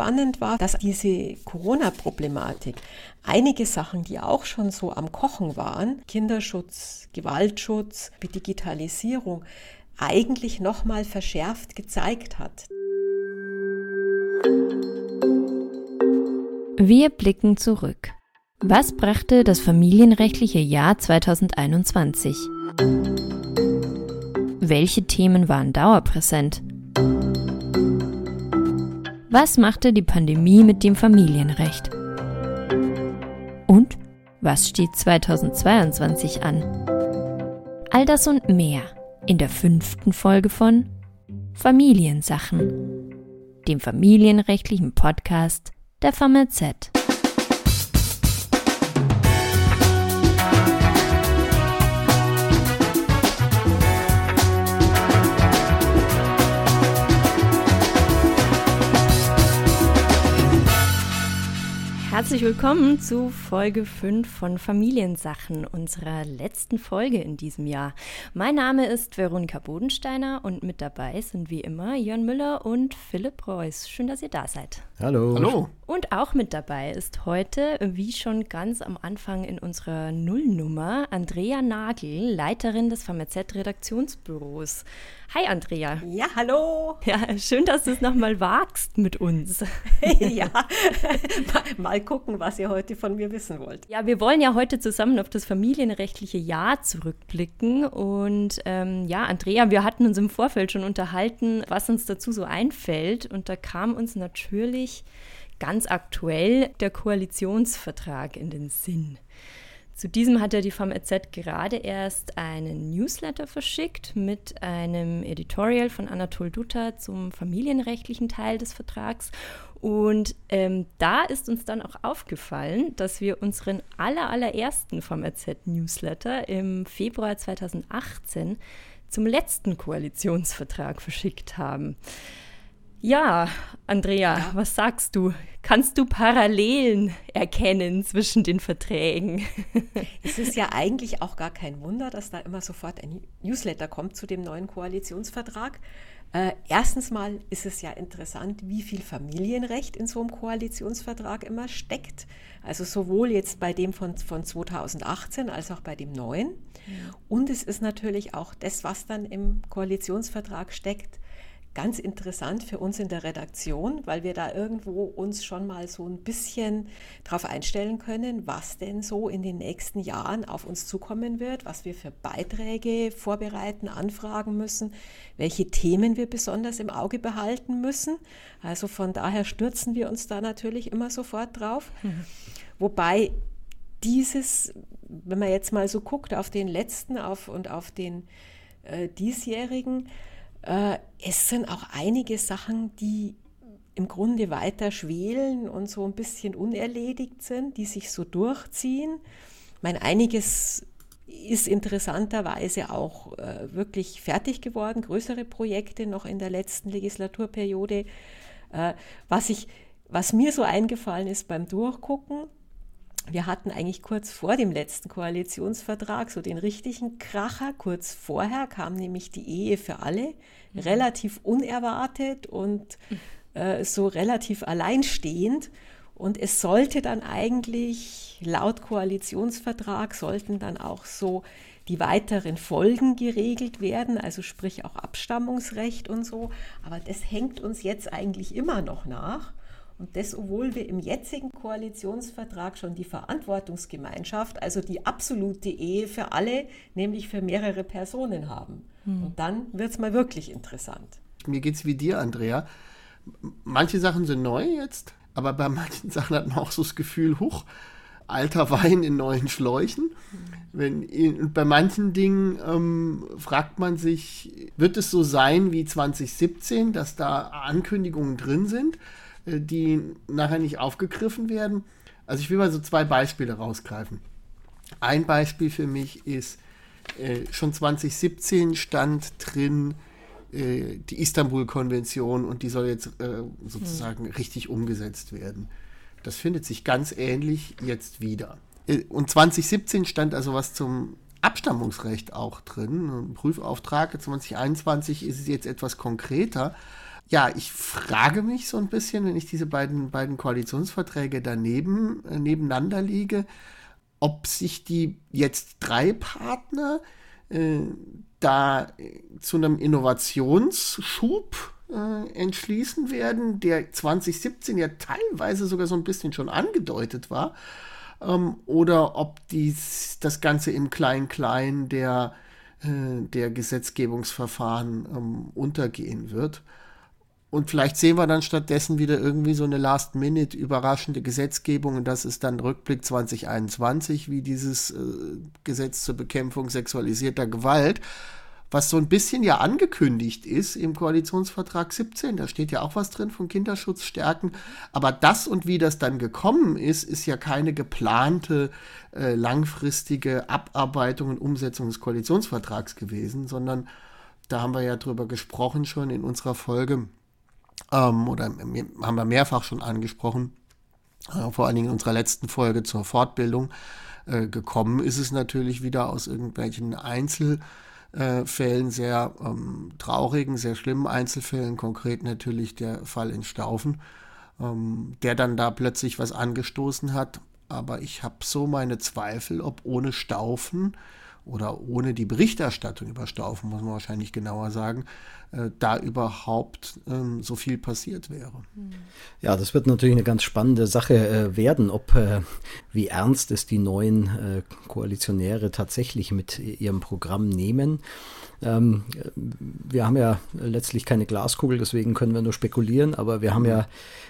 spannend war, dass diese Corona-Problematik einige Sachen, die auch schon so am Kochen waren, Kinderschutz, Gewaltschutz, Digitalisierung, eigentlich nochmal verschärft gezeigt hat. Wir blicken zurück. Was brachte das familienrechtliche Jahr 2021? Welche Themen waren dauerpräsent? Was machte die Pandemie mit dem Familienrecht? Und was steht 2022 an? All das und mehr in der fünften Folge von Familiensachen, dem familienrechtlichen Podcast der FAMZ. Herzlich willkommen zu Folge 5 von Familiensachen, unserer letzten Folge in diesem Jahr. Mein Name ist Veronika Bodensteiner und mit dabei sind wie immer Jörn Müller und Philipp Reuss. Schön, dass ihr da seid. Hallo. Hallo. Und auch mit dabei ist heute, wie schon ganz am Anfang in unserer Nullnummer, Andrea Nagel, Leiterin des FAMZ-Redaktionsbüros. Hi Andrea. Ja, hallo. Ja, schön, dass du es nochmal wagst mit uns. ja, mal, mal gucken, was ihr heute von mir wissen wollt. Ja, wir wollen ja heute zusammen auf das familienrechtliche Jahr zurückblicken. Und ähm, ja, Andrea, wir hatten uns im Vorfeld schon unterhalten, was uns dazu so einfällt. Und da kam uns natürlich ganz aktuell der Koalitionsvertrag in den Sinn. Zu diesem hat ja die FAMZ gerade erst einen Newsletter verschickt mit einem Editorial von Anatol Dutta zum familienrechtlichen Teil des Vertrags. Und ähm, da ist uns dann auch aufgefallen, dass wir unseren aller, allerersten FAMZ-Newsletter im Februar 2018 zum letzten Koalitionsvertrag verschickt haben. Ja, Andrea, ja. was sagst du? Kannst du Parallelen erkennen zwischen den Verträgen? Es ist ja eigentlich auch gar kein Wunder, dass da immer sofort ein Newsletter kommt zu dem neuen Koalitionsvertrag. Äh, erstens mal ist es ja interessant, wie viel Familienrecht in so einem Koalitionsvertrag immer steckt. Also sowohl jetzt bei dem von, von 2018 als auch bei dem neuen. Und es ist natürlich auch das, was dann im Koalitionsvertrag steckt, ganz interessant für uns in der Redaktion, weil wir da irgendwo uns schon mal so ein bisschen darauf einstellen können, was denn so in den nächsten Jahren auf uns zukommen wird, was wir für Beiträge vorbereiten, anfragen müssen, welche Themen wir besonders im Auge behalten müssen. Also von daher stürzen wir uns da natürlich immer sofort drauf. Mhm. Wobei dieses, wenn man jetzt mal so guckt auf den letzten auf, und auf den äh, diesjährigen, äh, es sind auch einige Sachen, die im Grunde weiter schwelen und so ein bisschen unerledigt sind, die sich so durchziehen. Ich meine, einiges ist interessanterweise auch äh, wirklich fertig geworden, größere Projekte noch in der letzten Legislaturperiode. Äh, was, ich, was mir so eingefallen ist beim Durchgucken, wir hatten eigentlich kurz vor dem letzten Koalitionsvertrag so den richtigen Kracher. Kurz vorher kam nämlich die Ehe für alle, mhm. relativ unerwartet und äh, so relativ alleinstehend. Und es sollte dann eigentlich laut Koalitionsvertrag sollten dann auch so die weiteren Folgen geregelt werden, also sprich auch Abstammungsrecht und so. Aber das hängt uns jetzt eigentlich immer noch nach. Und das, obwohl wir im jetzigen Koalitionsvertrag schon die Verantwortungsgemeinschaft, also die absolute Ehe für alle, nämlich für mehrere Personen haben. Hm. Und dann wird es mal wirklich interessant. Mir geht es wie dir, Andrea. Manche Sachen sind neu jetzt, aber bei manchen Sachen hat man auch so das Gefühl, huch, alter Wein in neuen Schläuchen. Wenn, in, bei manchen Dingen ähm, fragt man sich, wird es so sein wie 2017, dass da Ankündigungen drin sind? Äh, die nachher nicht aufgegriffen werden. Also ich will mal so zwei Beispiele rausgreifen. Ein Beispiel für mich ist, äh, schon 2017 stand drin äh, die Istanbul-Konvention und die soll jetzt äh, sozusagen hm. richtig umgesetzt werden. Das findet sich ganz ähnlich jetzt wieder. Äh, und 2017 stand also was zum Abstammungsrecht auch drin, ein Prüfauftrag. 2021 ist es jetzt etwas konkreter. Ja, ich frage mich so ein bisschen, wenn ich diese beiden, beiden Koalitionsverträge daneben, äh, nebeneinander liege, ob sich die jetzt drei Partner äh, da zu einem Innovationsschub äh, entschließen werden, der 2017 ja teilweise sogar so ein bisschen schon angedeutet war, ähm, oder ob dies, das Ganze im Klein-Klein der, äh, der Gesetzgebungsverfahren ähm, untergehen wird. Und vielleicht sehen wir dann stattdessen wieder irgendwie so eine Last-Minute überraschende Gesetzgebung und das ist dann Rückblick 2021, wie dieses äh, Gesetz zur Bekämpfung sexualisierter Gewalt, was so ein bisschen ja angekündigt ist im Koalitionsvertrag 17. Da steht ja auch was drin von Kinderschutz stärken. Aber das und wie das dann gekommen ist, ist ja keine geplante äh, langfristige Abarbeitung und Umsetzung des Koalitionsvertrags gewesen, sondern da haben wir ja drüber gesprochen schon in unserer Folge ähm, oder haben wir mehrfach schon angesprochen, äh, vor allen Dingen in unserer letzten Folge zur Fortbildung. Äh, gekommen ist es natürlich wieder aus irgendwelchen Einzelfällen, sehr ähm, traurigen, sehr schlimmen Einzelfällen, konkret natürlich der Fall in Staufen, ähm, der dann da plötzlich was angestoßen hat. Aber ich habe so meine Zweifel, ob ohne Staufen oder ohne die Berichterstattung über Staufen, muss man wahrscheinlich genauer sagen, äh, da überhaupt ähm, so viel passiert wäre. Ja, das wird natürlich eine ganz spannende Sache äh, werden, ob äh, wie ernst es die neuen äh, Koalitionäre tatsächlich mit ihrem Programm nehmen. Ähm, wir haben ja letztlich keine Glaskugel, deswegen können wir nur spekulieren, aber wir haben ja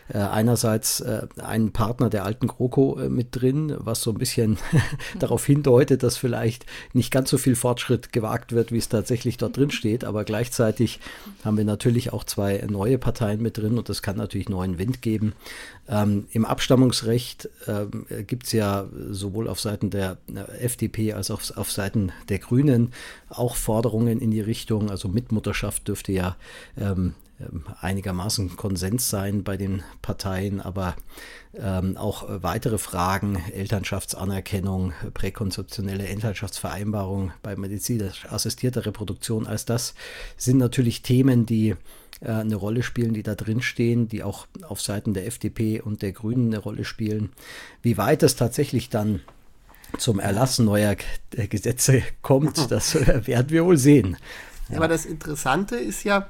äh, einerseits äh, einen Partner der alten GroKo äh, mit drin, was so ein bisschen darauf hindeutet, dass vielleicht nicht ganz so viel Fortschritt gewagt wird, wie es tatsächlich dort drin steht, aber gleichzeitig haben wir natürlich auch zwei neue Parteien mit drin und das kann natürlich neuen Wind geben. Ähm, Im Abstammungsrecht ähm, gibt es ja sowohl auf Seiten der äh, FDP als auch auf Seiten der Grünen auch Forderungen in die Richtung, also Mitmutterschaft dürfte ja ähm, ähm einigermaßen Konsens sein bei den Parteien, aber ähm, auch weitere Fragen, Elternschaftsanerkennung, präkonzeptionelle Elternschaftsvereinbarung bei medizinisch assistierter Reproduktion, als das sind natürlich Themen, die äh, eine Rolle spielen, die da drin stehen, die auch auf Seiten der FDP und der Grünen eine Rolle spielen. Wie weit es tatsächlich dann zum Erlass neuer Gesetze kommt, das äh, werden wir wohl sehen. Ja. Aber das Interessante ist ja,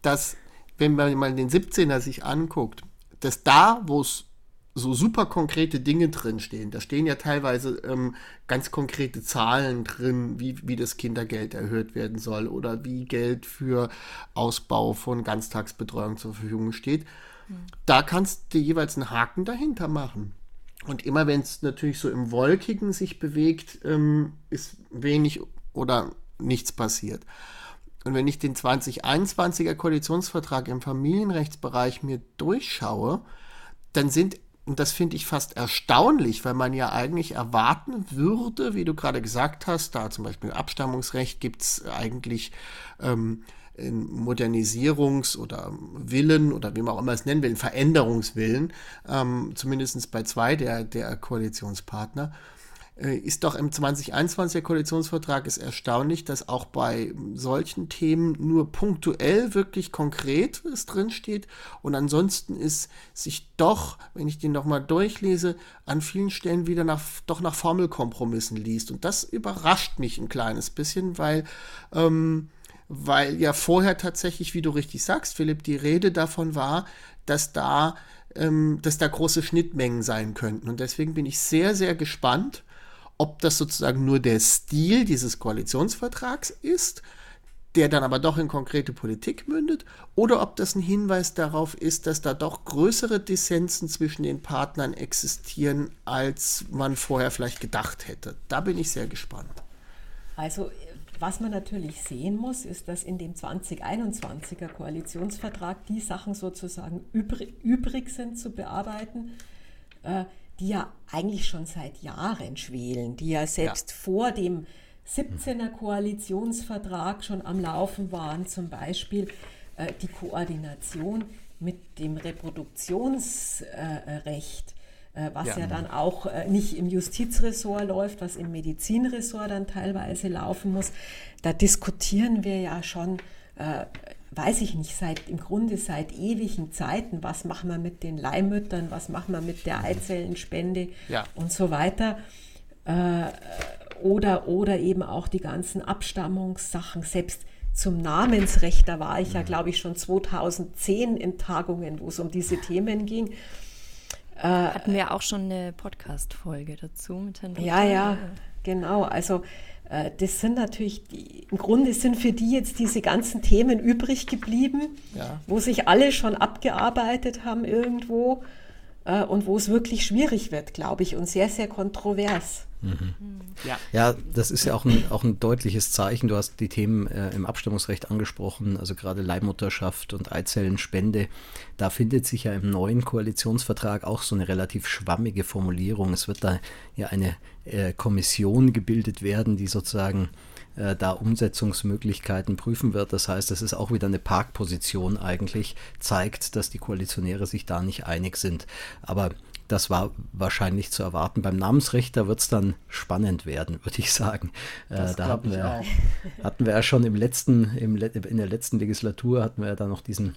dass, wenn man mal den 17er sich anguckt, dass da, wo es so super konkrete Dinge drinstehen. Da stehen ja teilweise ähm, ganz konkrete Zahlen drin, wie, wie das Kindergeld erhöht werden soll oder wie Geld für Ausbau von Ganztagsbetreuung zur Verfügung steht. Mhm. Da kannst du jeweils einen Haken dahinter machen. Und immer wenn es natürlich so im Wolkigen sich bewegt, ähm, ist wenig oder nichts passiert. Und wenn ich den 2021er Koalitionsvertrag im Familienrechtsbereich mir durchschaue, dann sind und das finde ich fast erstaunlich, weil man ja eigentlich erwarten würde, wie du gerade gesagt hast, da zum Beispiel Abstammungsrecht gibt es eigentlich ähm, Modernisierungs- oder Willen oder wie man auch immer es nennen will, Veränderungswillen, ähm, zumindest bei zwei der, der Koalitionspartner. Äh, ist doch im 2021er Koalitionsvertrag ist erstaunlich, dass auch bei solchen Themen nur punktuell wirklich konkret es drinsteht und ansonsten ist sich doch, wenn ich den nochmal durchlese, an vielen Stellen wieder nach, doch nach Formelkompromissen liest und das überrascht mich ein kleines bisschen, weil ähm, weil ja vorher tatsächlich, wie du richtig sagst, Philipp, die Rede davon war, dass da, ähm, dass da große Schnittmengen sein könnten. Und deswegen bin ich sehr, sehr gespannt, ob das sozusagen nur der Stil dieses Koalitionsvertrags ist, der dann aber doch in konkrete Politik mündet, oder ob das ein Hinweis darauf ist, dass da doch größere Dissensen zwischen den Partnern existieren, als man vorher vielleicht gedacht hätte. Da bin ich sehr gespannt. Also was man natürlich sehen muss, ist, dass in dem 2021er Koalitionsvertrag die Sachen sozusagen übrig, sind zu bearbeiten, äh, die ja eigentlich schon seit Jahren schwelen, die ja selbst ja. vor dem 17er Koalitionsvertrag schon am Laufen waren, zum Beispiel äh, die Koordination mit dem Reproduktionsrecht, äh, was ja. ja. dann auch äh, nicht im Justizressort läuft, was im Medizinressort dann teilweise laufen muss. Da diskutieren wir ja schon äh, weiß ich nicht, seit im Grunde seit ewigen Zeiten, was machen wir mit den Leihmüttern, was machen wir mit der Eizellenspende Ja. und so weiter. Äh, oder, oder eben auch die ganzen Abstammungssachen, selbst zum Namensrecht, da war ich ja, glaube ich, schon 2010 in Tagungen, wo es um diese Themen ging. Hatten wir auch schon eine Podcast-Folge dazu mit Herrn Ja, Luther. ja, genau. Also äh, das sind natürlich, die, im Grunde sind für die jetzt diese ganzen Themen übrig geblieben, Ja. wo sich alle schon abgearbeitet haben irgendwo äh, und wo es wirklich schwierig wird, glaube ich, und sehr, sehr kontrovers. Ja. Ja, das ist ja auch ein, auch ein deutliches Zeichen. Du hast die Themen äh, im Abstammungsrecht angesprochen, also gerade Leihmutterschaft und Eizellenspende. Da findet sich ja im neuen Koalitionsvertrag auch so eine relativ schwammige Formulierung. Es wird da ja eine äh, Kommission gebildet werden, die sozusagen äh, da Umsetzungsmöglichkeiten prüfen wird. Das heißt, es ist auch wieder eine Parkposition eigentlich, zeigt, dass die Koalitionäre sich da nicht einig sind. Aber das war wahrscheinlich zu erwarten. Beim Namensrecht, da wird es dann spannend werden, würde ich sagen. Äh, da hatten wir, auch. hatten wir ja schon im letzten, im, in der letzten Legislatur hatten wir ja dann noch diesen,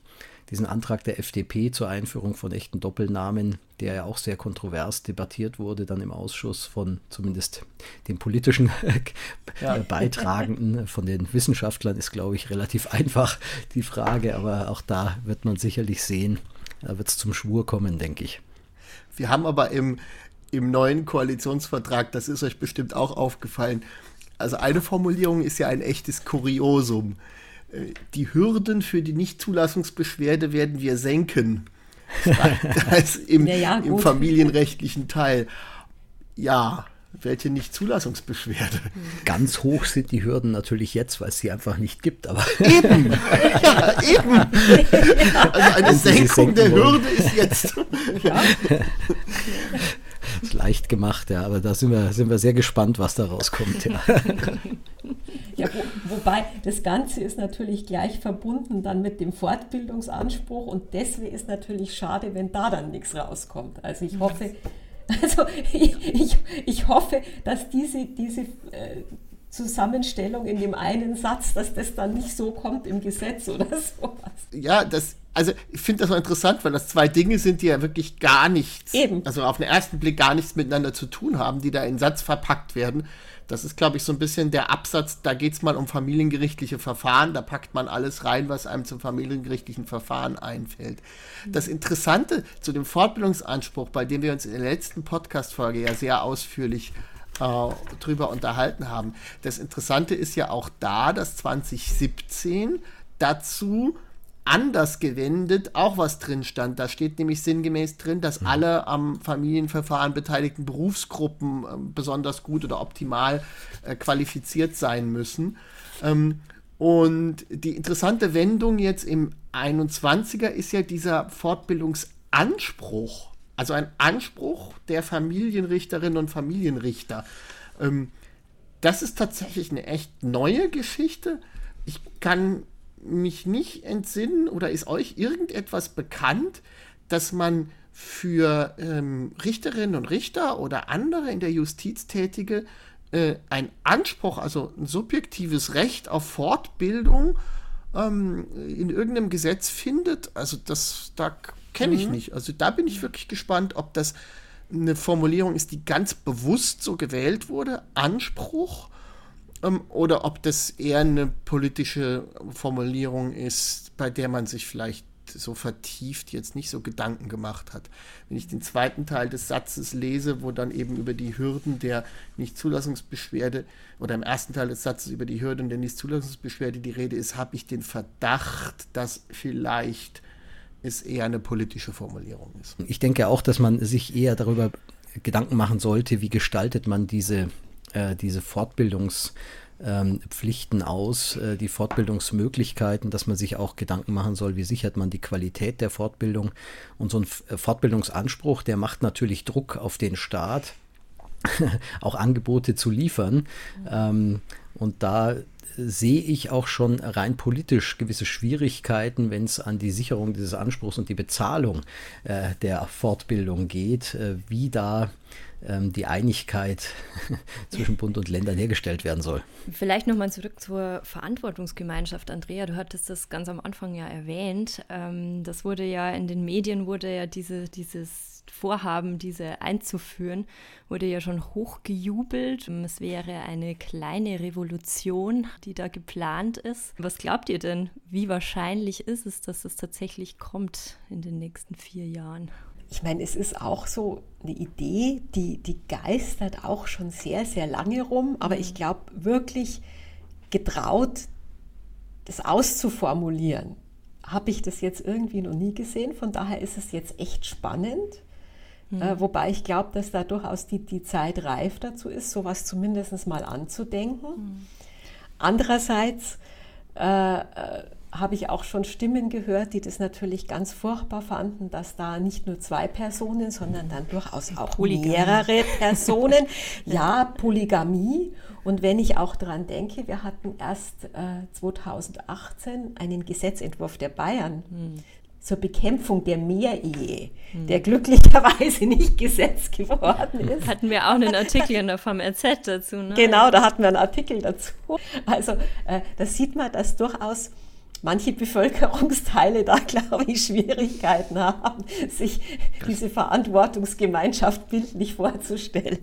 diesen Antrag der FDP zur Einführung von echten Doppelnamen, der ja auch sehr kontrovers debattiert wurde, dann im Ausschuss von zumindest den politischen Ja. Beitragenden, von den Wissenschaftlern ist, glaube ich, relativ einfach die Frage, aber auch da wird man sicherlich sehen, da wird es zum Schwur kommen, denke ich. Wir haben aber im, im neuen Koalitionsvertrag, das ist euch bestimmt auch aufgefallen, also eine Formulierung ist ja ein echtes Kuriosum. Äh, Die Hürden für die Nichtzulassungsbeschwerde werden wir senken. Das im, Ja, ja, im familienrechtlichen Teil. Ja, welche Nichtzulassungsbeschwerde? Ganz hoch sind die Hürden natürlich jetzt, weil es sie einfach nicht gibt, aber Eben, ja, eben. Also eine Senkung der wollen. Hürde ist jetzt. ist leicht gemacht, ja. Aber da sind wir, sind wir sehr gespannt, was da rauskommt. Ja. Ja, wo, wobei das Ganze ist natürlich gleich verbunden dann mit dem Fortbildungsanspruch und deswegen ist natürlich schade, wenn da dann nichts rauskommt. Also ich hoffe, also ich, ich, ich hoffe, dass diese, diese äh, Zusammenstellung in dem einen Satz, dass das dann nicht so kommt im Gesetz oder sowas. Ja, das, also ich finde das mal interessant, weil das zwei Dinge sind, die ja wirklich gar nichts, Eben. also auf den ersten Blick gar nichts miteinander zu tun haben, die da in Satz verpackt werden. Das ist, glaube ich, so ein bisschen der Absatz, da geht es mal um familiengerichtliche Verfahren, da packt man alles rein, was einem zum familiengerichtlichen Verfahren einfällt. Das Interessante zu dem Fortbildungsanspruch, bei dem wir uns in der letzten Podcast-Folge ja sehr ausführlich äh, drüber unterhalten haben. Das Interessante ist ja auch da, dass 2017 dazu anders gewendet auch was drin stand. Da steht nämlich sinngemäß drin, dass alle am Familienverfahren beteiligten Berufsgruppen äh, besonders gut oder optimal äh, qualifiziert sein müssen. Ähm, und die interessante Wendung jetzt im 21er ist ja dieser Fortbildungsanspruch. Also ein Anspruch der Familienrichterinnen und Familienrichter. Ähm, das ist tatsächlich eine echt neue Geschichte. Ich kann mich nicht entsinnen oder ist euch irgendetwas bekannt, dass man für ähm, Richterinnen und Richter oder andere in der Justiz tätige äh, ein Anspruch, also ein subjektives Recht auf Fortbildung ähm, in irgendeinem Gesetz findet? Also das, da kenne ich nicht. Also da bin ich wirklich gespannt, ob das eine Formulierung ist, die ganz bewusst so gewählt wurde, Anspruch, oder ob das eher eine politische Formulierung ist, bei der man sich vielleicht so vertieft jetzt nicht so Gedanken gemacht hat. Wenn ich den zweiten Teil des Satzes lese, wo dann eben über die Hürden der Nichtzulassungsbeschwerde oder im ersten Teil des Satzes über die Hürden der Nichtzulassungsbeschwerde die Rede ist, habe ich den Verdacht, dass vielleicht es eher eine politische Formulierung ist. Ich denke auch, dass man sich eher darüber Gedanken machen sollte, wie gestaltet man diese, äh, diese Fortbildungspflichten aus, äh, die Fortbildungsmöglichkeiten, dass man sich auch Gedanken machen soll, wie sichert man die Qualität der Fortbildung. Und so ein äh, Fortbildungsanspruch, der macht natürlich Druck auf den Staat, auch Angebote zu liefern. Ähm, und da sehe ich auch schon rein politisch gewisse Schwierigkeiten, wenn es an die Sicherung dieses Anspruchs und die Bezahlung der Fortbildung geht, wie da ähm, die Einigkeit zwischen Bund und Ländern hergestellt werden soll. Vielleicht nochmal zurück zur Verantwortungsgemeinschaft. Andrea, du hattest das ganz am Anfang ja erwähnt. Ähm, das wurde ja in den Medien, wurde ja diese, dieses Vorhaben, diese einzuführen, wurde ja schon hochgejubelt. Es wäre eine kleine Revolution, die da geplant ist. Was glaubt ihr denn? Wie wahrscheinlich ist es, dass es tatsächlich kommt in den nächsten vier Jahren? Ich meine, es ist auch so eine Idee, die, die geistert auch schon sehr, sehr lange rum, aber ich glaube wirklich getraut, das auszuformulieren, habe ich das jetzt irgendwie noch nie gesehen. Von daher ist es jetzt echt spannend. Mhm. Äh, wobei ich glaube, dass da durchaus die, die Zeit reif dazu ist, sowas zumindest mal anzudenken. Mhm. Andererseits äh, äh, habe ich auch schon Stimmen gehört, die das natürlich ganz furchtbar fanden, dass da nicht nur zwei Personen, sondern dann durchaus auch Polygamie. mehrere Personen. ja, Polygamie. Und wenn ich auch daran denke, wir hatten erst äh, 2018 einen Gesetzentwurf der Bayern, mhm zur Bekämpfung der Mehrehe, hm. der glücklicherweise nicht Gesetz geworden ist. Hatten wir auch einen Artikel in der VMRZ dazu. Ne? Genau, da hatten wir einen Artikel dazu. Also äh, da sieht man, dass durchaus manche Bevölkerungsteile da, glaube ich, Schwierigkeiten haben, sich diese Verantwortungsgemeinschaft bildlich vorzustellen.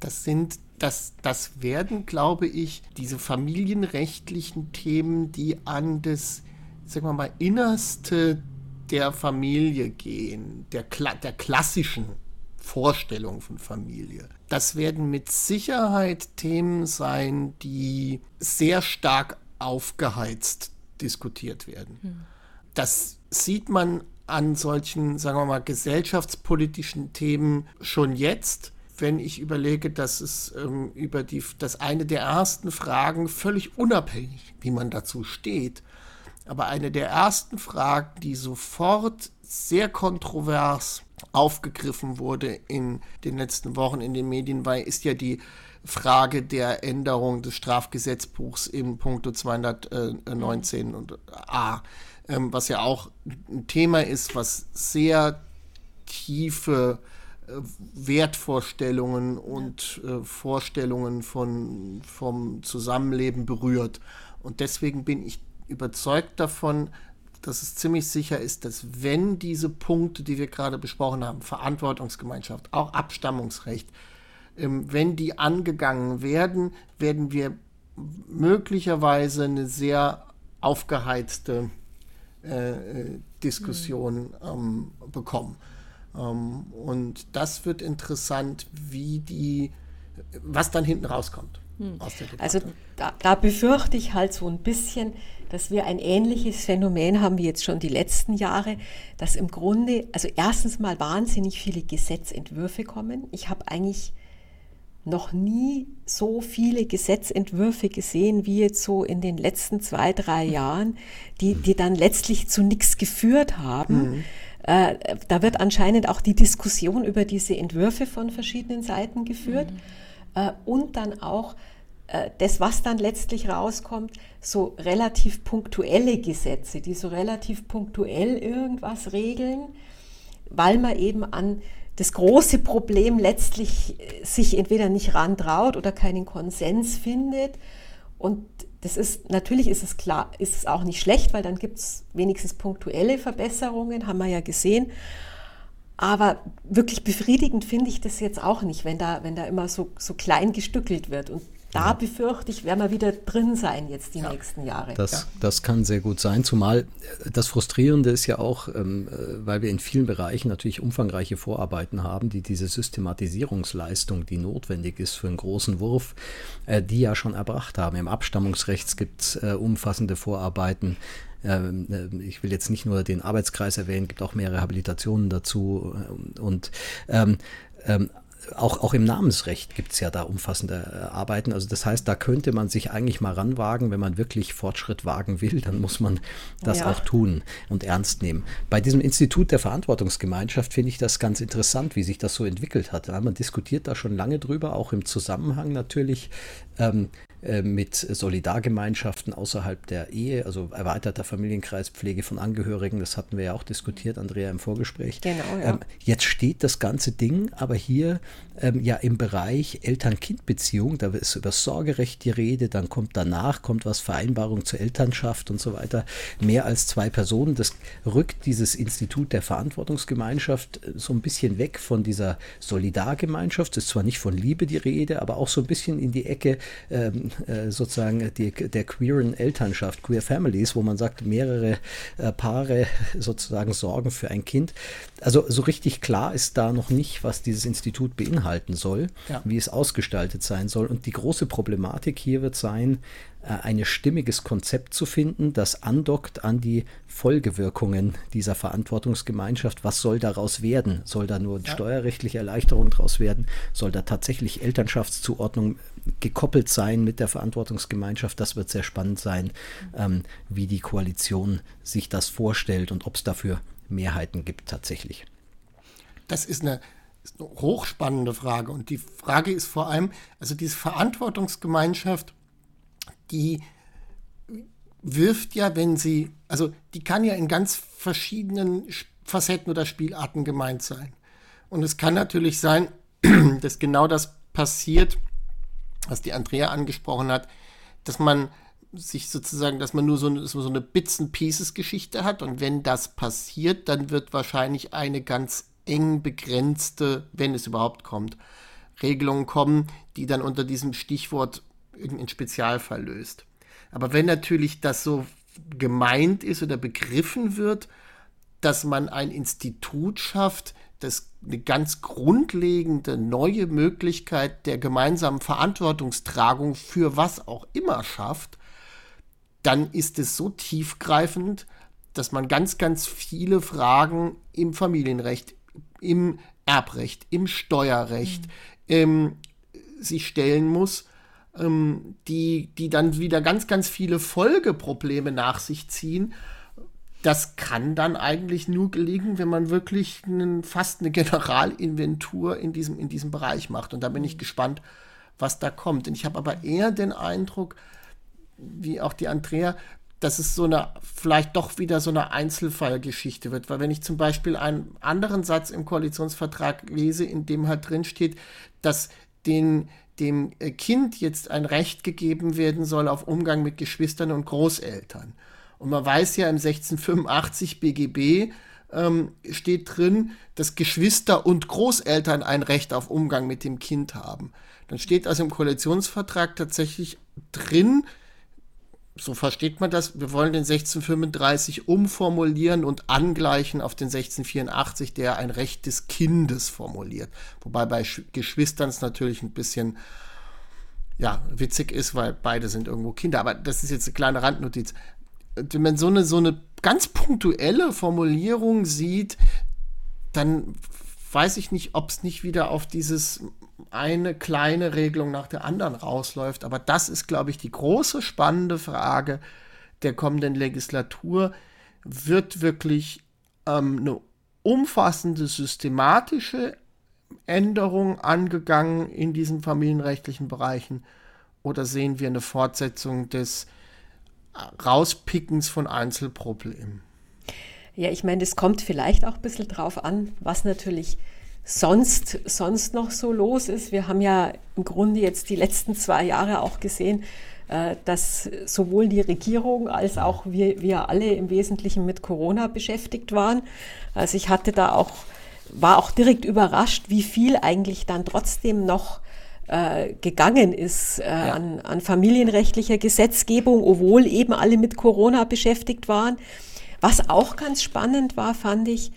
Das sind das, das werden, glaube ich, diese familienrechtlichen Themen, die an das, sagen wir mal, innerste der Familie gehen, der, der klassischen Vorstellung von Familie. Das werden mit Sicherheit Themen sein, die sehr stark aufgeheizt diskutiert werden. Das sieht man an solchen, sagen wir mal, gesellschaftspolitischen Themen schon jetzt, wenn ich überlege, dass es ähm, über die, dass eine der ersten Fragen völlig unabhängig, wie man dazu steht, aber eine der ersten Fragen, die sofort sehr kontrovers aufgegriffen wurde in den letzten Wochen in den Medien, war, ist ja die Frage der Änderung des Strafgesetzbuchs im Punkto 219 und A, ähm, was ja auch ein Thema ist, was sehr tiefe äh, Wertvorstellungen und äh, Vorstellungen von, vom Zusammenleben berührt. Und deswegen bin ich überzeugt davon, dass es ziemlich sicher ist, dass wenn diese Punkte, die wir gerade besprochen haben, Verantwortungsgemeinschaft, auch Abstammungsrecht, wenn die angegangen werden, werden wir möglicherweise eine sehr aufgeheizte äh, äh Diskussion ähm, bekommen. Ähm, und das wird interessant, wie die, was dann hinten rauskommt. Hm. Also da, da, befürchte ich halt so ein bisschen, dass wir ein ähnliches Phänomen haben wie jetzt schon die letzten Jahre, dass im Grunde, also erstens mal wahnsinnig viele Gesetzentwürfe kommen. Ich habe eigentlich noch nie so viele Gesetzentwürfe gesehen wie jetzt so in den letzten zwei, drei Jahren, die, die dann letztlich zu nichts geführt haben. Mhm. Äh, da wird anscheinend auch die Diskussion über diese Entwürfe von verschiedenen Seiten geführt. Mhm äh, und dann auch äh, das, was dann letztlich rauskommt, so relativ punktuelle Gesetze, die so relativ punktuell irgendwas regeln, weil man eben an das große Problem letztlich äh, sich entweder nicht rantraut oder keinen Konsens findet. Und das ist, natürlich ist es klar, ist es auch nicht schlecht, weil dann gibt es wenigstens punktuelle Verbesserungen, haben wir ja gesehen. Aber wirklich befriedigend finde ich das jetzt auch nicht, wenn da, wenn da immer so, so klein gestückelt wird. Und da befürchte ich, werden wir wieder drin sein jetzt die ja. nächsten Jahre. Das, ja. das kann sehr gut sein, zumal äh, das Frustrierende ist ja auch, ähm, äh, weil wir in vielen Bereichen natürlich umfangreiche Vorarbeiten haben, die diese Systematisierungsleistung, die notwendig ist für einen großen Wurf, äh, die ja schon erbracht haben. Im Abstammungsrecht gibt es umfassende Vorarbeiten ähm, äh, ich will jetzt nicht nur den Arbeitskreis erwähnen, gibt auch mehr Rehabilitationen dazu äh, und ähm, ähm, auch, auch im Namensrecht gibt es ja da umfassende äh, Arbeiten. Also das heißt, da könnte man sich eigentlich mal ranwagen, wenn man wirklich Fortschritt wagen will, dann muss man das ja. auch tun und ernst nehmen. Bei diesem Institut der Verantwortungsgemeinschaft finde ich das ganz interessant, wie sich das so entwickelt hat. Man diskutiert da schon lange drüber, auch im Zusammenhang natürlich ähm, äh, mit Solidargemeinschaften außerhalb der Ehe, also erweiterter Familienkreis, Pflege von Angehörigen, das hatten wir ja auch diskutiert, Andrea, im Vorgespräch. Genau, ja. Ähm, jetzt steht das ganze Ding aber hier ähm, ja im Bereich Eltern-Kind-Beziehung, da ist über Sorgerecht die Rede, dann kommt danach, kommt was Vereinbarung zur Elternschaft und so weiter. Mehr als zwei Personen, das rückt dieses Institut der Verantwortungsgemeinschaft äh, so ein bisschen weg von dieser Solidargemeinschaft. Es ist zwar nicht von Liebe die Rede, aber auch so ein bisschen in die Ecke ähm, äh, sozusagen die, der queeren Elternschaft, queer Families, wo man sagt, mehrere äh, Paare sozusagen sorgen für ein Kind. Also so richtig klar ist da noch nicht, was dieses Institut beinhalten soll, ja. wie es ausgestaltet sein soll. Und die große Problematik hier wird sein, ein stimmiges Konzept zu finden, das andockt an die Folgewirkungen dieser Verantwortungsgemeinschaft. Was soll daraus werden? Soll da nur ja. steuerrechtliche Erleichterung daraus werden? Soll da tatsächlich Elternschaftszuordnung gekoppelt sein mit der Verantwortungsgemeinschaft? Das wird sehr spannend sein, ähm, wie die Koalition sich das vorstellt und ob es dafür Mehrheiten gibt tatsächlich. Das ist eine, ist eine hochspannende Frage. Und die Frage ist vor allem, also diese Verantwortungsgemeinschaft, die wirft ja, wenn sie, also die kann ja in ganz verschiedenen Facetten oder Spielarten gemeint sein. Und es kann natürlich sein, dass genau das passiert, was die Andrea angesprochen hat, dass man sich sozusagen, dass man nur so eine, so eine Bits and Pieces Geschichte hat und wenn das passiert, dann wird wahrscheinlich eine ganz eng begrenzte, wenn es überhaupt kommt, Regelung kommen, die dann unter diesem Stichwort irgendeinen Spezialfall löst. Aber wenn natürlich das so gemeint ist oder begriffen wird, dass man ein Institut schafft, das eine ganz grundlegende neue Möglichkeit der gemeinsamen Verantwortungstragung für was auch immer schafft, dann ist es so tiefgreifend, dass man ganz, ganz viele Fragen im Familienrecht, im Erbrecht, im Steuerrecht mhm. ähm, sich stellen muss ähm, die, die dann wieder ganz, ganz viele Folgeprobleme nach sich ziehen. Das kann dann eigentlich nur gelingen, wenn man wirklich einen, fast eine Generalinventur in diesem, in diesem Bereich macht. Und da bin ich gespannt, was da kommt. Und ich habe aber eher den Eindruck, wie auch die Andrea, dass es so eine, vielleicht doch wieder so eine Einzelfallgeschichte wird. Weil wenn ich zum Beispiel einen anderen Satz im Koalitionsvertrag lese, in dem halt drin steht, dass den, dem äh, Kind jetzt ein Recht gegeben werden soll auf Umgang mit Geschwistern und Großeltern. Und man weiß ja im 1685 BGB ähm, steht drin, dass Geschwister und Großeltern ein Recht auf Umgang mit dem Kind haben. Dann steht also im Koalitionsvertrag tatsächlich drin, so versteht man das, wir wollen den 1635 umformulieren und angleichen auf den 1684, der ein Recht des Kindes formuliert. Wobei bei Geschwistern es natürlich ein bisschen ja, witzig ist, weil beide sind irgendwo Kinder. Aber das ist jetzt eine kleine Randnotiz. Wenn man so eine, so eine ganz punktuelle Formulierung sieht, dann weiß ich nicht, ob es nicht wieder auf dieses eine kleine Regelung nach der anderen rausläuft. Aber das ist, glaube ich, die große spannende Frage der kommenden Legislatur. Wird wirklich ähm, eine umfassende systematische Änderung angegangen in diesen familienrechtlichen Bereichen oder sehen wir eine Fortsetzung des Rauspickens von Einzelproblemen? Ja, ich meine, es kommt vielleicht auch ein bisschen drauf an, was natürlich sonst, sonst noch so los ist. Wir haben ja im Grunde jetzt die letzten zwei Jahre auch gesehen, äh, dass sowohl die Regierung als auch wir, wir alle im Wesentlichen mit Corona beschäftigt waren. Also ich hatte da auch, war auch direkt überrascht, wie viel eigentlich dann trotzdem noch äh, gegangen ist äh, ja. an, an familienrechtlicher Gesetzgebung, obwohl eben alle mit Corona beschäftigt waren. Was auch ganz spannend war, fand ich,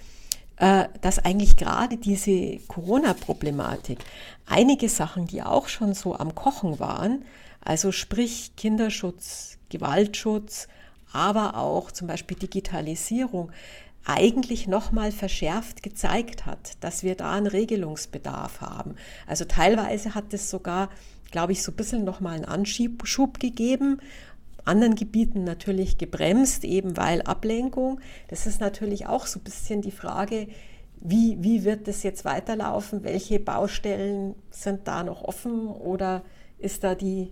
dass eigentlich gerade diese Corona-Problematik einige Sachen, die auch schon so am Kochen waren, also sprich Kinderschutz, Gewaltschutz, aber auch zum Beispiel Digitalisierung, eigentlich nochmal verschärft gezeigt hat, dass wir da einen Regelungsbedarf haben. Also teilweise hat es sogar, glaube ich, so ein bisschen nochmal einen Anschub gegeben, anderen Gebieten natürlich gebremst, eben weil Ablenkung. Das ist natürlich auch so ein bisschen die Frage, wie, wie wird das jetzt weiterlaufen? Welche Baustellen sind da noch offen oder ist da die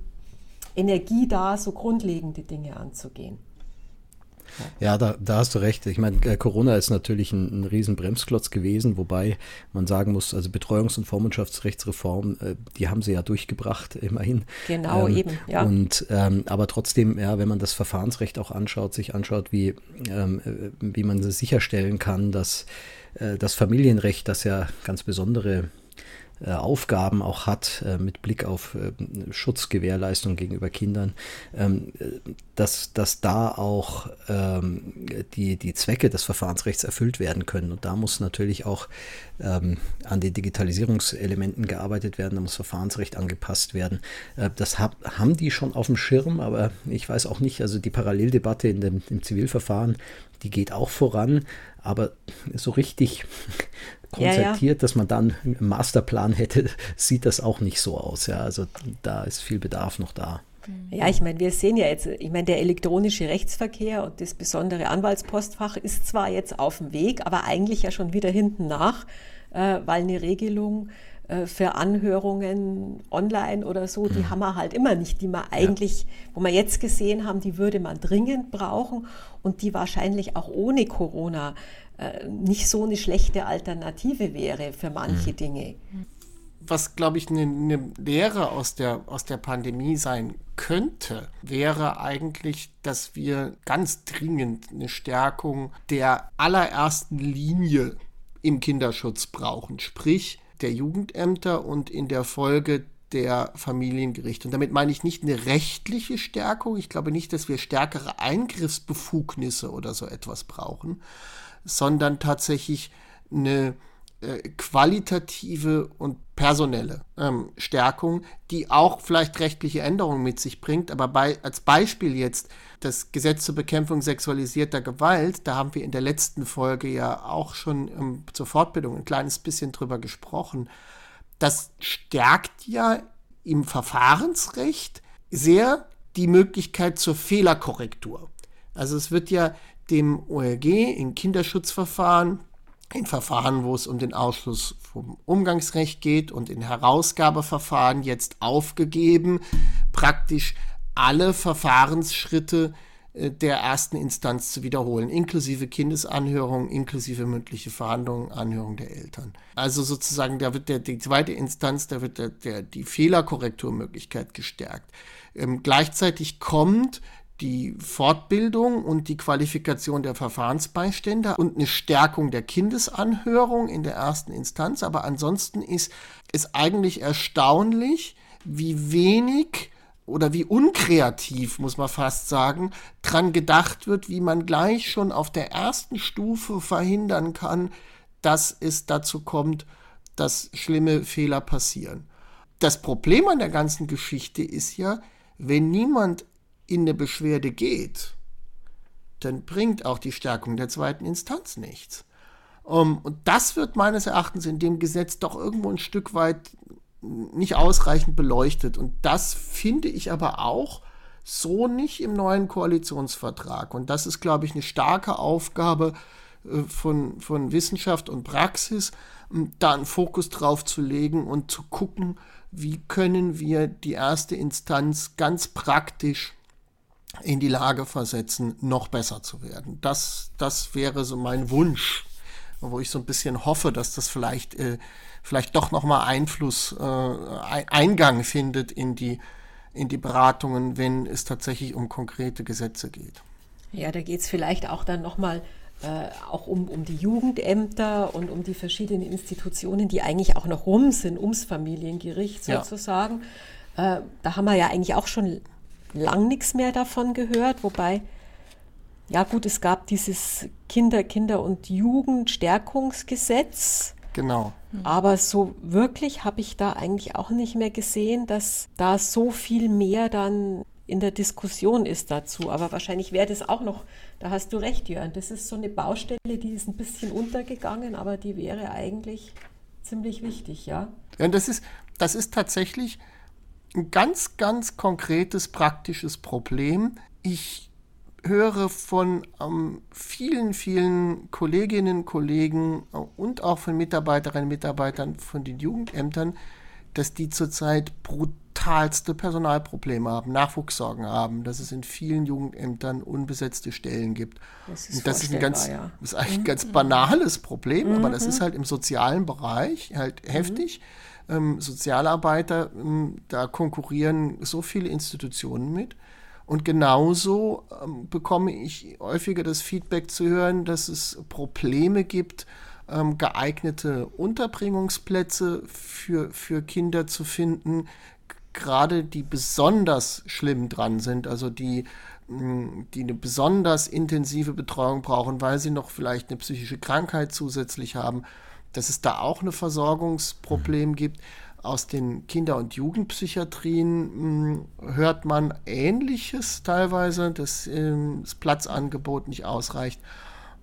Energie da, so grundlegende Dinge anzugehen. Ja, da, da hast du recht. Ich meine, äh, Corona ist natürlich ein, ein riesen Bremsklotz gewesen, wobei man sagen muss, also Betreuungs- und Vormundschaftsrechtsreform, äh, die haben sie ja durchgebracht, immerhin. Genau, ähm, eben, ja. Und ähm, aber trotzdem, ja, wenn man das Verfahrensrecht auch anschaut, sich anschaut, wie, ähm, äh, wie man sicherstellen kann, dass äh, das Familienrecht, das ja ganz besondere Aufgaben auch hat äh, mit Blick auf äh, Schutzgewährleistung gegenüber Kindern, ähm, dass, dass da auch ähm, die, die Zwecke des Verfahrensrechts erfüllt werden können. Und da muss natürlich auch ähm, an den Digitalisierungselementen gearbeitet werden, da muss Verfahrensrecht angepasst werden. das hab, haben die schon auf dem Schirm, aber ich weiß auch nicht, also die Paralleldebatte in dem, im Zivilverfahren, die geht auch voran, aber so richtig konzertiert, ja, ja. dass man dann einen Masterplan hätte, sieht das auch nicht so aus. Ja, also da ist viel Bedarf noch da. Ja, ich meine, wir sehen ja jetzt, ich meine, der elektronische Rechtsverkehr und das besondere Anwaltspostfach ist zwar jetzt auf dem Weg, aber eigentlich ja schon wieder hinten nach, äh, weil eine Regelung äh, für Anhörungen online oder so, die mhm. haben wir halt immer nicht, die wir eigentlich, ja. wo wir jetzt gesehen haben, die würde man dringend brauchen und die wahrscheinlich auch ohne Corona äh, nicht so eine schlechte Alternative wäre für manche mhm. Dinge. Was, glaube ich, eine, eine Lehre aus der, aus der Pandemie sein könnte, wäre eigentlich, dass wir ganz dringend eine Stärkung der allerersten Linie im Kinderschutz brauchen, sprich der Jugendämter und in der Folge der Familiengerichte. Und damit meine ich nicht eine rechtliche Stärkung. Ich glaube nicht, dass wir stärkere Eingriffsbefugnisse oder so etwas brauchen, sondern tatsächlich eine äh, qualitative und personelle ähm, Stärkung, die auch vielleicht rechtliche Änderungen mit sich bringt. Aber bei, als Beispiel jetzt das Gesetz zur Bekämpfung sexualisierter Gewalt, da haben wir in der letzten Folge ja auch schon ähm, zur Fortbildung ein kleines bisschen drüber gesprochen. Das stärkt ja im Verfahrensrecht sehr die Möglichkeit zur Fehlerkorrektur. Also es wird ja dem OLG in Kinderschutzverfahren, in Verfahren, wo es um den Ausschluss vom Umgangsrecht geht und in Herausgabeverfahren jetzt aufgegeben, praktisch alle Verfahrensschritte äh, der ersten Instanz zu wiederholen, inklusive Kindesanhörung, inklusive mündliche Verhandlungen, Anhörung der Eltern. Also sozusagen, da wird der, die zweite Instanz, da wird der, der, die Fehlerkorrekturmöglichkeit gestärkt. Ähm, gleichzeitig kommt die Fortbildung und die Qualifikation der Verfahrensbeiständer und eine Stärkung der Kindesanhörung in der ersten Instanz. Aber ansonsten ist es eigentlich erstaunlich, wie wenig oder wie unkreativ, muss man fast sagen, dran gedacht wird, wie man gleich schon auf der ersten Stufe verhindern kann, dass es dazu kommt, dass schlimme Fehler passieren. Das Problem an der ganzen Geschichte ist ja, wenn niemand in eine Beschwerde geht, dann bringt auch die Stärkung der zweiten Instanz nichts. Um, und das wird meines Erachtens in dem Gesetz doch irgendwo ein Stück weit nicht ausreichend beleuchtet. Und das finde ich aber auch so nicht im neuen Koalitionsvertrag. Und das ist, glaube ich, eine starke Aufgabe äh, von, von Wissenschaft und Praxis, da einen Fokus drauf zu legen und zu gucken, wie können wir die erste Instanz ganz praktisch in die Lage versetzen, noch besser zu werden. Das, das wäre so mein Wunsch, wo ich so ein bisschen hoffe, dass das vielleicht, äh, vielleicht doch nochmal Einfluss, äh, Eingang findet in die, in die Beratungen, wenn es tatsächlich um konkrete Gesetze geht. Ja, da geht es vielleicht auch dann nochmal äh, auch um, um die Jugendämter und um die verschiedenen Institutionen, die eigentlich auch noch rum sind, ums Familiengericht sozusagen. Ja. Äh, da haben wir ja eigentlich auch schon lang nichts mehr davon gehört, wobei, ja gut, es gab dieses Kinder-, Kinder- und Jugendstärkungsgesetz. Genau. Aber so wirklich habe ich da eigentlich auch nicht mehr gesehen, dass da so viel mehr dann in der Diskussion ist dazu. Aber wahrscheinlich wäre das auch noch, da hast du recht, Jörn, das ist so eine Baustelle, die ist ein bisschen untergegangen, aber die wäre eigentlich ziemlich wichtig, ja. Ja, das ist, das ist tatsächlich ein ganz, ganz konkretes, praktisches Problem. Ich höre von ähm, vielen, vielen Kolleginnen und Kollegen und auch von Mitarbeiterinnen und Mitarbeitern von den Jugendämtern, dass die zurzeit brutal brutalste Personalprobleme haben, Nachwuchssorgen haben, dass es in vielen Jugendämtern unbesetzte Stellen gibt. Das ist, das ist ein ganz, ja. ist eigentlich ein mhm. ganz banales Problem, mhm. aber das ist mhm. halt im sozialen Bereich halt mhm. Ähm, Sozialarbeiter, ähm, da konkurrieren so viele Institutionen mit. Und genauso ähm, bekomme ich häufiger das Feedback zu hören, dass es Probleme gibt, ähm, geeignete Unterbringungsplätze für, für Kinder zu finden, gerade die besonders schlimm dran sind, also die, mm, die eine besonders intensive Betreuung brauchen, weil sie noch vielleicht eine psychische Krankheit zusätzlich haben, dass es da auch ein Versorgungsproblem mhm. gibt. Aus den Kinder- und Jugendpsychiatrien mh, mm, hört man Ähnliches teilweise, dass äh, das Platzangebot nicht ausreicht.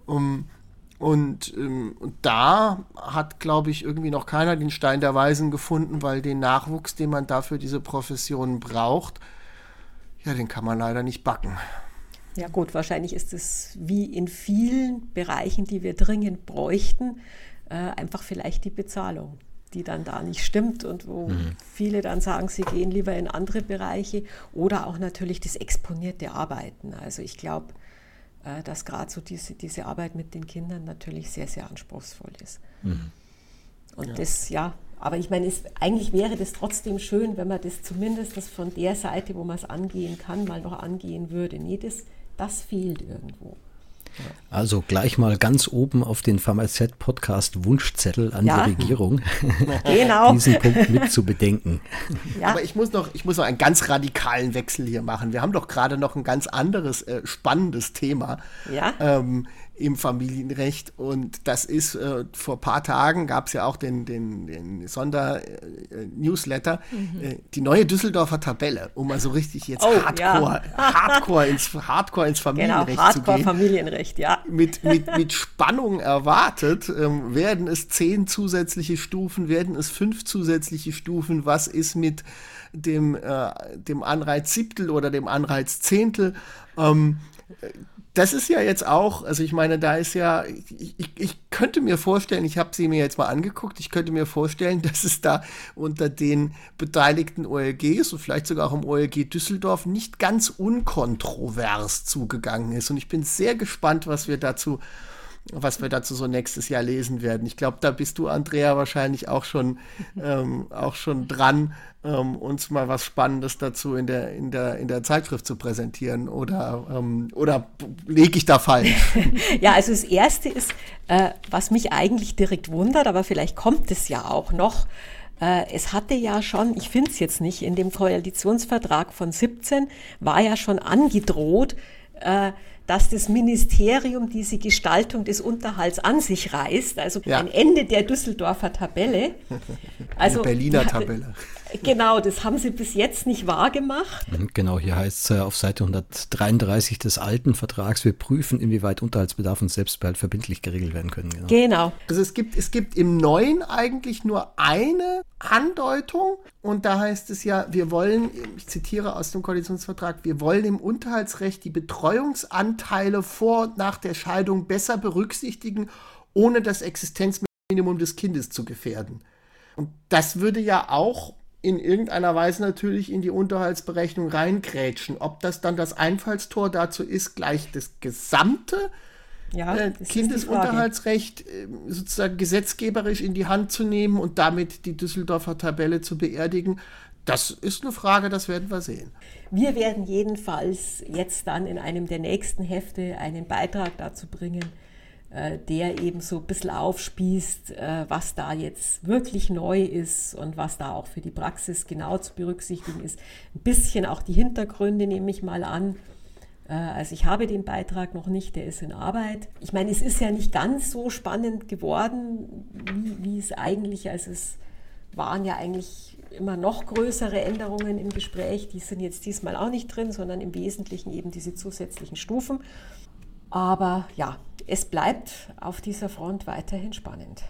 Um, und, ähm, und da hat, glaube ich, irgendwie noch keiner den Stein der Weisen gefunden, weil den Nachwuchs, den man dafür diese Profession braucht, ja, den kann man leider nicht backen. Ja gut, wahrscheinlich ist es wie in vielen Bereichen, die wir dringend bräuchten, äh, einfach vielleicht die Bezahlung, die dann da nicht stimmt und wo mhm. viele dann sagen, sie gehen lieber in andere Bereiche oder auch natürlich das exponierte Arbeiten. Also ich glaube, äh, dass gerade so diese, diese Arbeit mit den Kindern natürlich sehr, sehr anspruchsvoll ist. Mhm. Und ja. das, ja, aber ich meine, es, eigentlich wäre das trotzdem schön, wenn man das zumindest das von der Seite, wo man es angehen kann, mal noch angehen würde. Nee, das, das fehlt irgendwo. Also gleich mal ganz oben auf den Pharmazet-Podcast Wunschzettel an ja. die Regierung, genau. diesen Punkt mit zu bedenken. Ja. Aber ich muss, noch, ich muss noch einen ganz radikalen Wechsel hier machen. Wir haben doch gerade noch ein ganz anderes äh, spannendes Thema. Ja. Ähm, im Familienrecht. Und das ist, äh, vor ein paar Tagen gab es ja auch den, den, den Sonder-Newsletter, äh, mhm. äh, die neue Düsseldorfer Tabelle, um mal so richtig jetzt oh, Hardcore, ja. Hardcore, ins, Hardcore ins Familienrecht genau, Hardcore zu gehen. Familienrecht, ja. Mit, mit, mit Spannung erwartet, ähm, werden es zehn zusätzliche Stufen, werden es fünf zusätzliche Stufen, was ist mit dem, äh, dem Anreiz Siebtel oder dem Anreiz Zehntel? Ähm, das ist ja jetzt auch, also ich meine, da ist ja, ich, ich könnte mir vorstellen, ich habe sie mir jetzt mal angeguckt, ich könnte mir vorstellen, dass es da unter den beteiligten OLGs und vielleicht sogar auch im OLG Düsseldorf nicht ganz unkontrovers zugegangen ist. Und ich bin sehr gespannt, was wir dazu was wir dazu so nächstes Jahr lesen werden. Ich glaube, da bist du, Andrea, wahrscheinlich auch schon, ähm, auch schon dran, ähm, uns mal was Spannendes dazu in der, in der, in der Zeitschrift zu präsentieren. Oder, ähm, oder lege ich da falsch? ja, also das Erste ist, äh, was mich eigentlich direkt wundert, aber vielleicht kommt es ja auch noch. Äh, es hatte ja schon, ich finde es jetzt nicht, in dem Koalitionsvertrag von 17 war ja schon angedroht, äh, dass das Ministerium diese Gestaltung des Unterhalts an sich reißt, also ja. ein Ende der Düsseldorfer Tabelle. Also, Eine Berliner Tabelle. Genau, das haben sie bis jetzt nicht wahrgemacht. Mhm, genau, hier heißt es äh, auf Seite 133 des alten Vertrags, wir prüfen, inwieweit Unterhaltsbedarf und Selbstbehalt verbindlich geregelt werden können. Genau. genau. Also es gibt, es gibt im Neuen eigentlich nur eine Andeutung und da heißt es ja, wir wollen, ich zitiere aus dem Koalitionsvertrag, wir wollen im Unterhaltsrecht die Betreuungsanteile vor und nach der Scheidung besser berücksichtigen, ohne das Existenzminimum des Kindes zu gefährden. Und das würde ja auch in irgendeiner Weise natürlich in die Unterhaltsberechnung reingrätschen. Ob das dann das Einfallstor dazu ist, gleich das gesamte ja, äh, Kindesunterhaltsrecht äh, sozusagen gesetzgeberisch in die Hand zu nehmen und damit die Düsseldorfer Tabelle zu beerdigen, das ist eine Frage, das werden wir sehen. Wir werden jedenfalls jetzt dann in einem der nächsten Hefte einen Beitrag dazu bringen, der eben so ein bisschen aufspießt, äh, was da jetzt wirklich neu ist und was da auch für die Praxis genau zu berücksichtigen ist. Ein bisschen auch die Hintergründe nehme ich mal an. Äh, also ich habe den Beitrag noch nicht, der ist in Arbeit. Ich meine, es ist ja nicht ganz so spannend geworden, wie, wie es eigentlich, also es waren ja eigentlich immer noch größere Änderungen im Gespräch. Die sind jetzt diesmal auch nicht drin, sondern im Wesentlichen eben diese zusätzlichen Stufen. Aber ja, es bleibt auf dieser Front weiterhin spannend.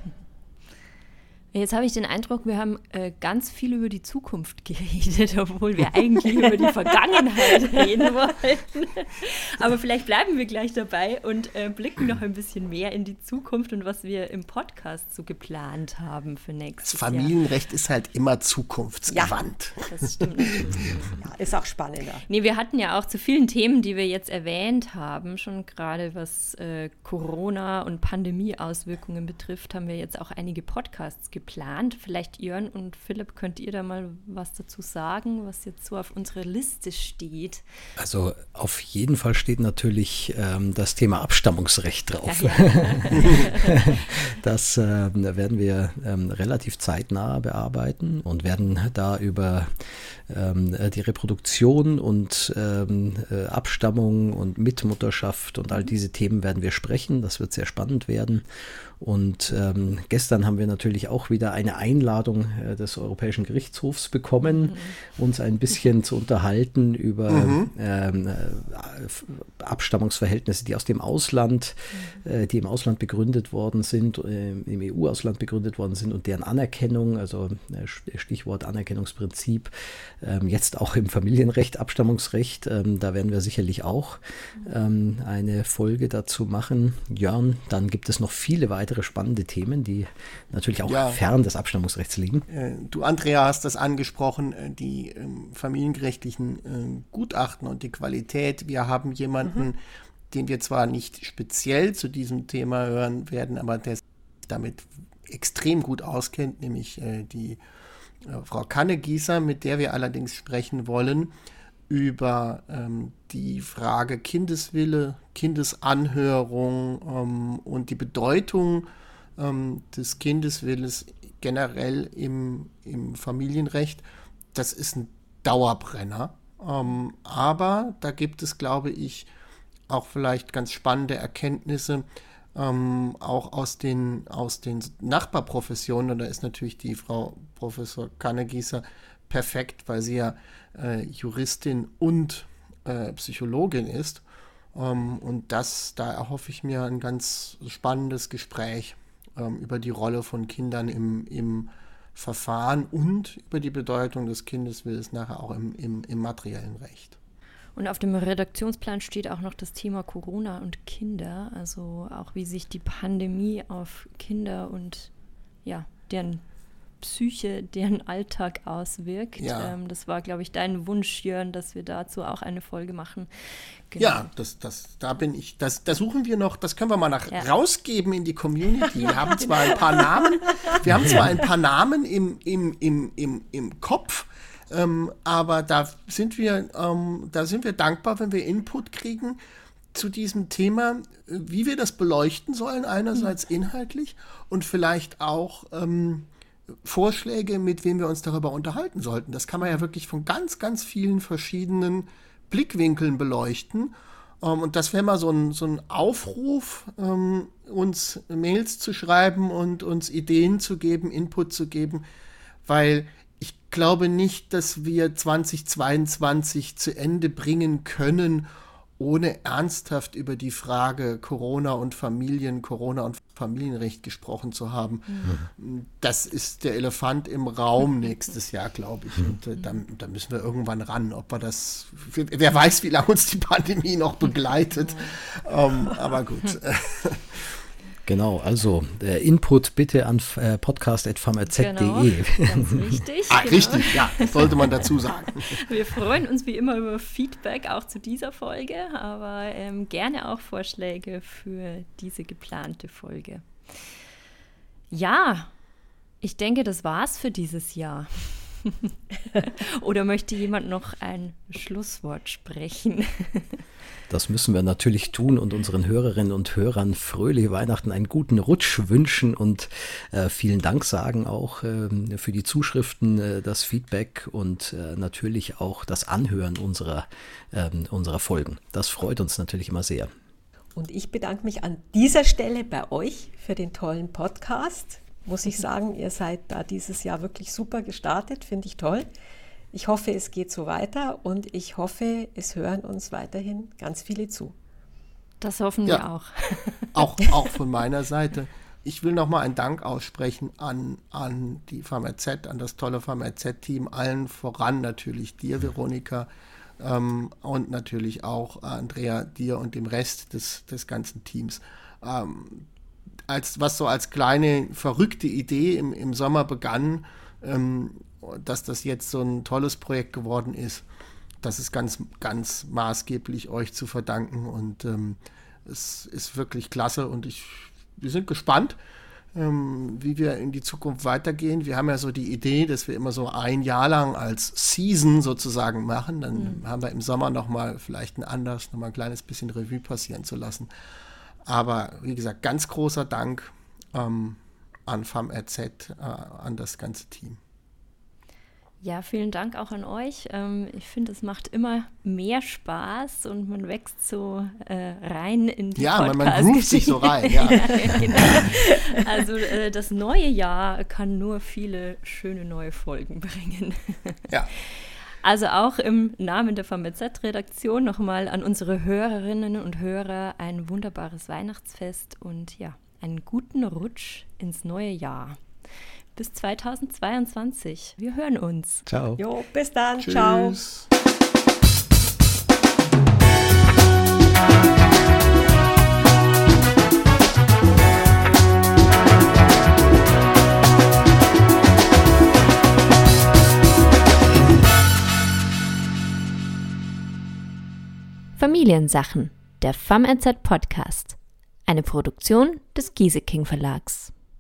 Jetzt habe ich den Eindruck, wir haben äh, ganz viel über die Zukunft geredet, obwohl wir eigentlich über die Vergangenheit reden wollten. Aber vielleicht bleiben wir gleich dabei und äh, blicken noch ein bisschen mehr in die Zukunft und was wir im Podcast so geplant haben für nächstes Das Familienrecht Jahr. ist halt immer zukunftsgewandt. Ja, das stimmt natürlich. Ja, ist auch spannender. Nee, wir hatten ja auch zu vielen Themen, die wir jetzt erwähnt haben, schon gerade was äh, Corona und Pandemieauswirkungen betrifft, haben wir jetzt auch einige Podcasts geplant geplant. Vielleicht Jörn und Philipp, könnt ihr da mal was dazu sagen, was jetzt so auf unserer Liste steht? Also auf jeden Fall steht natürlich ähm, das Thema Abstammungsrecht drauf. Ja, das äh, werden wir ähm, relativ zeitnah bearbeiten und werden da über ähm, die Reproduktion und ähm, äh, Abstammung und Mitmutterschaft und all diese Themen werden wir sprechen. Das wird sehr spannend werden. Und ähm, gestern haben wir natürlich auch wieder eine Einladung äh, des Europäischen Gerichtshofs bekommen, mhm. uns ein bisschen zu unterhalten über mhm. ähm, äh, Abstammungsverhältnisse, die aus dem Ausland, mhm. äh, die im Ausland begründet worden sind, äh, im EU-Ausland begründet worden sind und deren Anerkennung, also äh, Stichwort Anerkennungsprinzip, ähm, jetzt auch im Familienrecht, Abstammungsrecht, ähm, da werden wir sicherlich auch ähm, eine Folge dazu machen. Jörn, dann gibt es noch viele weitere weitere spannende Themen, die natürlich auch ja. fern des Abstammungsrechts liegen. Äh, du, Andrea, hast das angesprochen, äh, die ähm, familiengerechtlichen äh, Gutachten und die Qualität. Wir haben jemanden, mhm. den wir zwar nicht speziell zu diesem Thema hören werden, aber der sich damit extrem gut auskennt, nämlich die Frau Kannegießer, mit der wir allerdings sprechen wollen über ähm, die Frage Kindeswille, Kindesanhörung ähm, und die Bedeutung ähm, des Kindeswilles generell im, im Familienrecht. Das ist ein Dauerbrenner. Ähm, aber da gibt es, glaube ich, auch vielleicht ganz spannende Erkenntnisse, ähm, auch aus den, aus den Nachbarprofessionen. Und da ist natürlich die Frau Professor Kannegießer perfekt, weil sie ja äh, Juristin und äh, Psychologin ist. Ähm, und das, da erhoffe ich mir ein ganz spannendes Gespräch ähm, über die Rolle von Kindern im, im Verfahren und über die Bedeutung des Kindeswillens nachher auch im, im, im materiellen Recht. Und auf dem Redaktionsplan steht auch noch das Thema Corona und Kinder, also auch wie sich die Pandemie auf Kinder und ja, deren Psyche, deren Alltag auswirkt. Ja. Ähm, das war, glaube ich, dein Wunsch, Jörn, dass wir dazu auch eine Folge machen. Genau. Ja, das, das, da bin ich, das, da suchen wir noch, das können wir mal nach ja. rausgeben in die Community. Wir haben zwar ein paar Namen, wir haben zwar ein paar Namen im, im, im, im, im Kopf, ähm, aber da sind wir, ähm, da sind wir dankbar, wenn wir Input kriegen zu diesem Thema, wie wir das beleuchten sollen, einerseits mhm. inhaltlich und vielleicht auch ähm, Vorschläge, mit wem wir uns darüber unterhalten sollten. Das kann man ja wirklich von ganz, ganz vielen verschiedenen Blickwinkeln beleuchten. Ähm, und das wäre mal so ein, so ein Aufruf, ähm, uns Mails zu schreiben und uns Ideen zu geben, Input zu geben, weil ich glaube nicht, dass wir 2022 zu Ende bringen können, ohne ernsthaft über die Frage Corona und Familien, Corona und Familienrecht gesprochen zu haben. Mhm. Das ist der Elefant im Raum nächstes Jahr, glaube ich. Und äh, da, da, müssen wir irgendwann ran, ob wir das, wer weiß, wie lange uns die Pandemie noch begleitet. ähm, aber gut. Genau, also der Input bitte an äh, podcast.pharmaz.de. Genau, ganz wichtig. ah, genau. Richtig, ja, das sollte man dazu sagen. Wir freuen uns wie immer über Feedback auch zu dieser Folge, aber ähm, gerne auch Vorschläge für diese geplante Folge. Ja, ich denke, das war's für dieses Jahr. Oder möchte jemand noch ein Schlusswort sprechen? Das müssen wir natürlich tun und unseren Hörerinnen und Hörern fröhliche Weihnachten, einen guten Rutsch wünschen und äh, vielen Dank sagen auch äh, für die Zuschriften, äh, das Feedback und äh, natürlich auch das Anhören unserer, ähm, unserer Folgen. Das freut uns natürlich immer sehr. Und ich bedanke mich an dieser Stelle bei euch für den tollen Podcast. Muss ich sagen, ihr seid da dieses Jahr wirklich super gestartet, finde ich toll. Ich hoffe, es geht so weiter und ich hoffe, es hören uns weiterhin ganz viele zu. Das hoffen ja, wir auch. auch. Auch von meiner Seite. ich will nochmal einen Dank aussprechen an, an die VMRZ, an das tolle VMRZ-Team, allen voran natürlich dir, Veronika, ähm, und natürlich auch Andrea, dir und dem Rest des, des ganzen Teams. Ähm, als, was so als kleine verrückte Idee im, im Sommer begann, ähm, dass das jetzt so ein tolles Projekt geworden ist, das ist ganz, ganz maßgeblich euch zu verdanken und ähm, es ist wirklich klasse und ich, wir sind gespannt, ähm, wie wir in die Zukunft weitergehen. Wir haben ja so die Idee, dass wir immer so ein Jahr lang als Season sozusagen machen. Dann mhm. haben wir im Sommer nochmal vielleicht ein anders, nochmal ein kleines bisschen Revue passieren zu lassen. Aber wie gesagt, ganz großer Dank ähm, an FAMRZ, äh, an das ganze Team. Ja, vielen Dank auch an euch. Ähm, ich finde, es macht immer mehr Spaß und man wächst so äh, rein in die Ja, man, man groovt sich so rein. Ja. genau. Also äh, das neue Jahr kann nur viele schöne neue Folgen bringen. ja. Also auch im Namen der VMZ-Redaktion nochmal an unsere Hörerinnen und Hörer ein wunderbares Weihnachtsfest und ja, einen guten Rutsch ins neue Jahr bis 2022. Wir hören uns. Ciao. Jo, bis dann. Tschüss. Ciao. Familiensachen, der FAMNZ Podcast. Eine Produktion des Gieseking Verlags.